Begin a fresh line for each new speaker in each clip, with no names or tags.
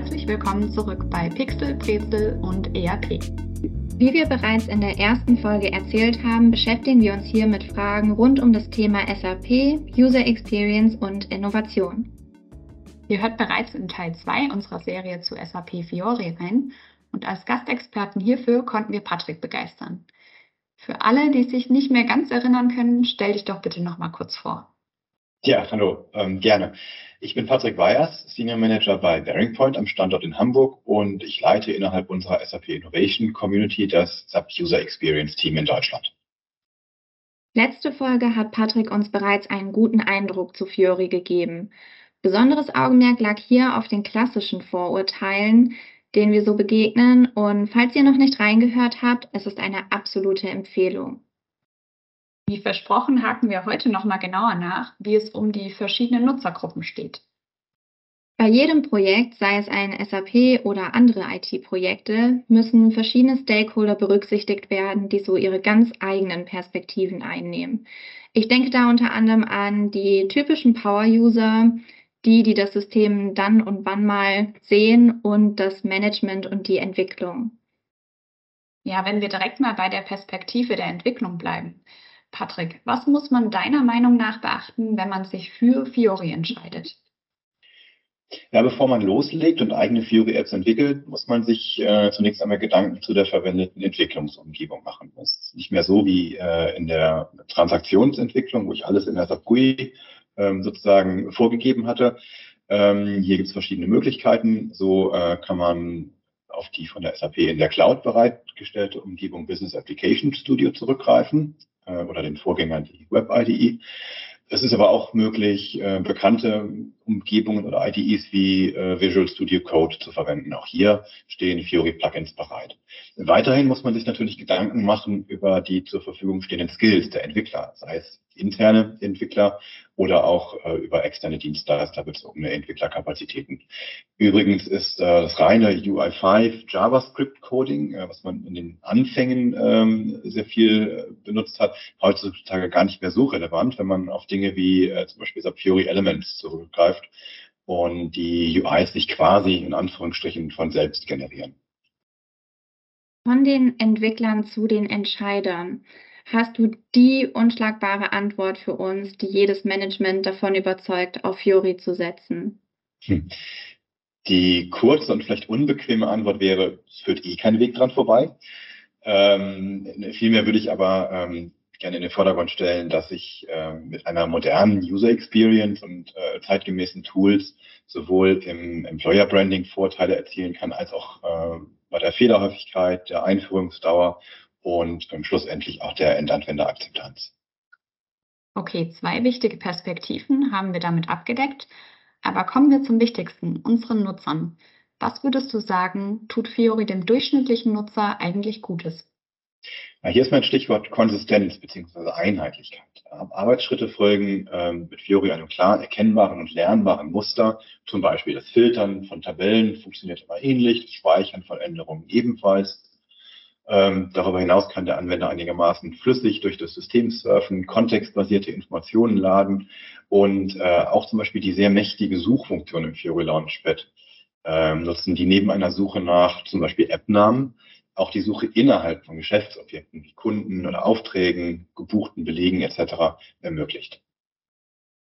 Herzlich willkommen zurück bei Pixel, Brezel und ERP.
Wie wir bereits in der ersten Folge erzählt haben, beschäftigen wir uns hier mit Fragen rund um das Thema SAP, User Experience und Innovation.
Ihr hört bereits in Teil 2 unserer Serie zu SAP Fiori rein und als Gastexperten hierfür konnten wir Patrick begeistern. Für alle, die sich nicht mehr ganz erinnern können, stell dich doch bitte noch mal kurz vor.
Ja, hallo, ähm, gerne. Ich bin Patrick Weyers, Senior Manager bei Bearing Point am Standort in Hamburg und ich leite innerhalb unserer SAP Innovation Community das SAP User Experience Team in Deutschland.
Letzte Folge hat Patrick uns bereits einen guten Eindruck zu Fiori gegeben. Besonderes Augenmerk lag hier auf den klassischen Vorurteilen, denen wir so begegnen. Und falls ihr noch nicht reingehört habt, es ist eine absolute Empfehlung.
Wie versprochen haken wir heute nochmal genauer nach, wie es um die verschiedenen Nutzergruppen steht.
Bei jedem Projekt, sei es ein SAP oder andere IT-Projekte, müssen verschiedene Stakeholder berücksichtigt werden, die so ihre ganz eigenen Perspektiven einnehmen. Ich denke da unter anderem an die typischen Power-User, die, die das System dann und wann mal sehen und das Management und die Entwicklung.
Ja, wenn wir direkt mal bei der Perspektive der Entwicklung bleiben. Patrick, was muss man deiner Meinung nach beachten, wenn man sich für Fiori entscheidet?
Ja, bevor man loslegt und eigene Fiori-Apps entwickelt, muss man sich äh, zunächst einmal Gedanken zu der verwendeten Entwicklungsumgebung machen. Das ist nicht mehr so wie äh, in der Transaktionsentwicklung, wo ich alles in der SAP GUI ähm, sozusagen vorgegeben hatte. Ähm, hier gibt es verschiedene Möglichkeiten. So äh, kann man auf die von der SAP in der Cloud bereitgestellte Umgebung Business Application Studio zurückgreifen äh, oder den Vorgänger die Web IDE. Es ist aber auch möglich, äh, bekannte Umgebungen oder IDEs wie äh, Visual Studio Code zu verwenden. Auch hier stehen Fiori Plugins bereit. Weiterhin muss man sich natürlich Gedanken machen über die zur Verfügung stehenden Skills der Entwickler, sei es interne Entwickler oder auch äh, über externe Dienstleister bezogene Entwicklerkapazitäten. Übrigens ist äh, das reine UI5 JavaScript Coding, äh, was man in den Anfängen ähm, sehr viel äh, benutzt hat, heutzutage gar nicht mehr so relevant, wenn man auf Dinge wie äh, zum Beispiel Fiori Elements zurückgreift und die UIs sich quasi in Anführungsstrichen von selbst generieren.
Von den Entwicklern zu den Entscheidern. Hast du die unschlagbare Antwort für uns, die jedes Management davon überzeugt, auf Fiori zu setzen? Hm.
Die kurze und vielleicht unbequeme Antwort wäre, es führt eh kein Weg dran vorbei. Ähm, vielmehr würde ich aber ähm, gerne in den Vordergrund stellen, dass ich äh, mit einer modernen User Experience und äh, zeitgemäßen Tools sowohl im Employer Branding Vorteile erzielen kann, als auch äh, bei der Fehlerhäufigkeit, der Einführungsdauer und schlussendlich auch der Endanwenderakzeptanz.
Okay, zwei wichtige Perspektiven haben wir damit abgedeckt. Aber kommen wir zum Wichtigsten, unseren Nutzern. Was würdest du sagen, tut Fiori dem durchschnittlichen Nutzer eigentlich Gutes?
Ja, hier ist mein Stichwort Konsistenz bzw. Einheitlichkeit. Arbeitsschritte folgen ähm, mit Fiori einem klar erkennbaren und lernbaren Muster. Zum Beispiel das Filtern von Tabellen funktioniert immer ähnlich, das Speichern von Änderungen ebenfalls. Ähm, darüber hinaus kann der Anwender einigermaßen flüssig durch das System surfen, kontextbasierte Informationen laden und äh, auch zum Beispiel die sehr mächtige Suchfunktion im Fiori Launchpad ähm, nutzen, die neben einer Suche nach zum Beispiel App-Namen auch die Suche innerhalb von Geschäftsobjekten wie Kunden oder Aufträgen, gebuchten Belegen etc. ermöglicht.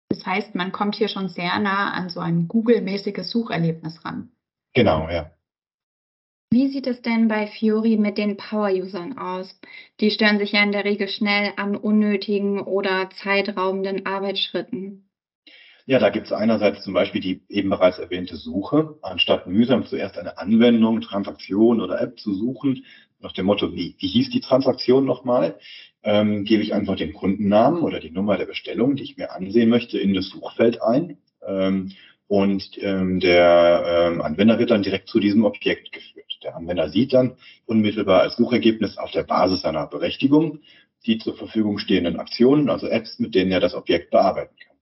Das heißt, man kommt hier schon sehr nah an so ein Google-mäßiges Sucherlebnis ran.
Genau, ja.
Wie sieht es denn bei Fiori mit den Power-Usern aus? Die stören sich ja in der Regel schnell an unnötigen oder zeitraubenden Arbeitsschritten.
Ja, da gibt es einerseits zum Beispiel die eben bereits erwähnte Suche. Anstatt mühsam zuerst eine Anwendung, Transaktion oder App zu suchen, nach dem Motto, wie, wie hieß die Transaktion nochmal, ähm, gebe ich einfach den Kundennamen oder die Nummer der Bestellung, die ich mir ansehen möchte, in das Suchfeld ein. Ähm, und ähm, der ähm, Anwender wird dann direkt zu diesem Objekt geführt. Der Anwender sieht dann unmittelbar als Suchergebnis auf der Basis seiner Berechtigung die zur Verfügung stehenden Aktionen, also Apps, mit denen er das Objekt bearbeiten kann.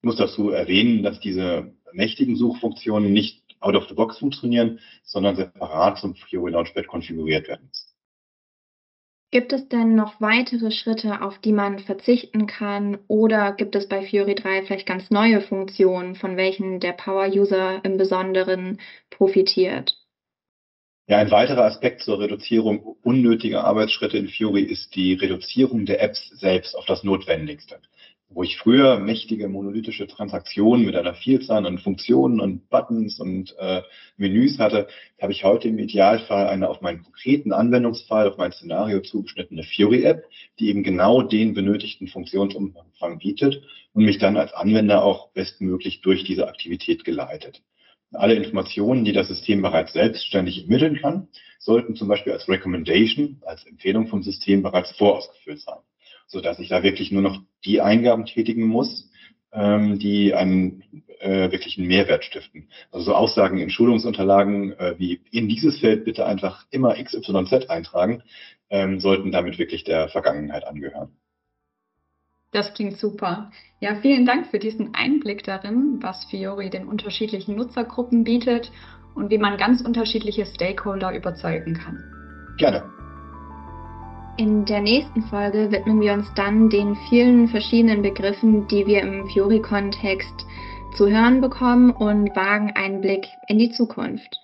Ich muss dazu erwähnen, dass diese mächtigen Suchfunktionen nicht out of the box funktionieren, sondern separat zum Fiori Launchpad konfiguriert werden müssen.
Gibt es denn noch weitere Schritte, auf die man verzichten kann? Oder gibt es bei Fiori 3 vielleicht ganz neue Funktionen, von welchen der Power-User im Besonderen profitiert?
Ja, ein weiterer Aspekt zur Reduzierung unnötiger Arbeitsschritte in Fiori ist die Reduzierung der Apps selbst auf das Notwendigste wo ich früher mächtige monolithische Transaktionen mit einer Vielzahl an Funktionen und Buttons und äh, Menüs hatte, habe ich heute im Idealfall eine auf meinen konkreten Anwendungsfall, auf mein Szenario zugeschnittene Fury-App, die eben genau den benötigten Funktionsumfang bietet und mich dann als Anwender auch bestmöglich durch diese Aktivität geleitet. Alle Informationen, die das System bereits selbstständig ermitteln kann, sollten zum Beispiel als Recommendation, als Empfehlung vom System bereits vorausgefüllt sein so dass ich da wirklich nur noch die Eingaben tätigen muss, ähm, die einen äh, wirklichen Mehrwert stiften. Also so Aussagen in Schulungsunterlagen äh, wie in dieses Feld bitte einfach immer XYZ eintragen, ähm, sollten damit wirklich der Vergangenheit angehören.
Das klingt super. Ja, vielen Dank für diesen Einblick darin, was Fiori den unterschiedlichen Nutzergruppen bietet und wie man ganz unterschiedliche Stakeholder überzeugen kann.
Gerne.
In der nächsten Folge widmen wir uns dann den vielen verschiedenen Begriffen, die wir im Fiori-Kontext zu hören bekommen und wagen einen Blick in die Zukunft.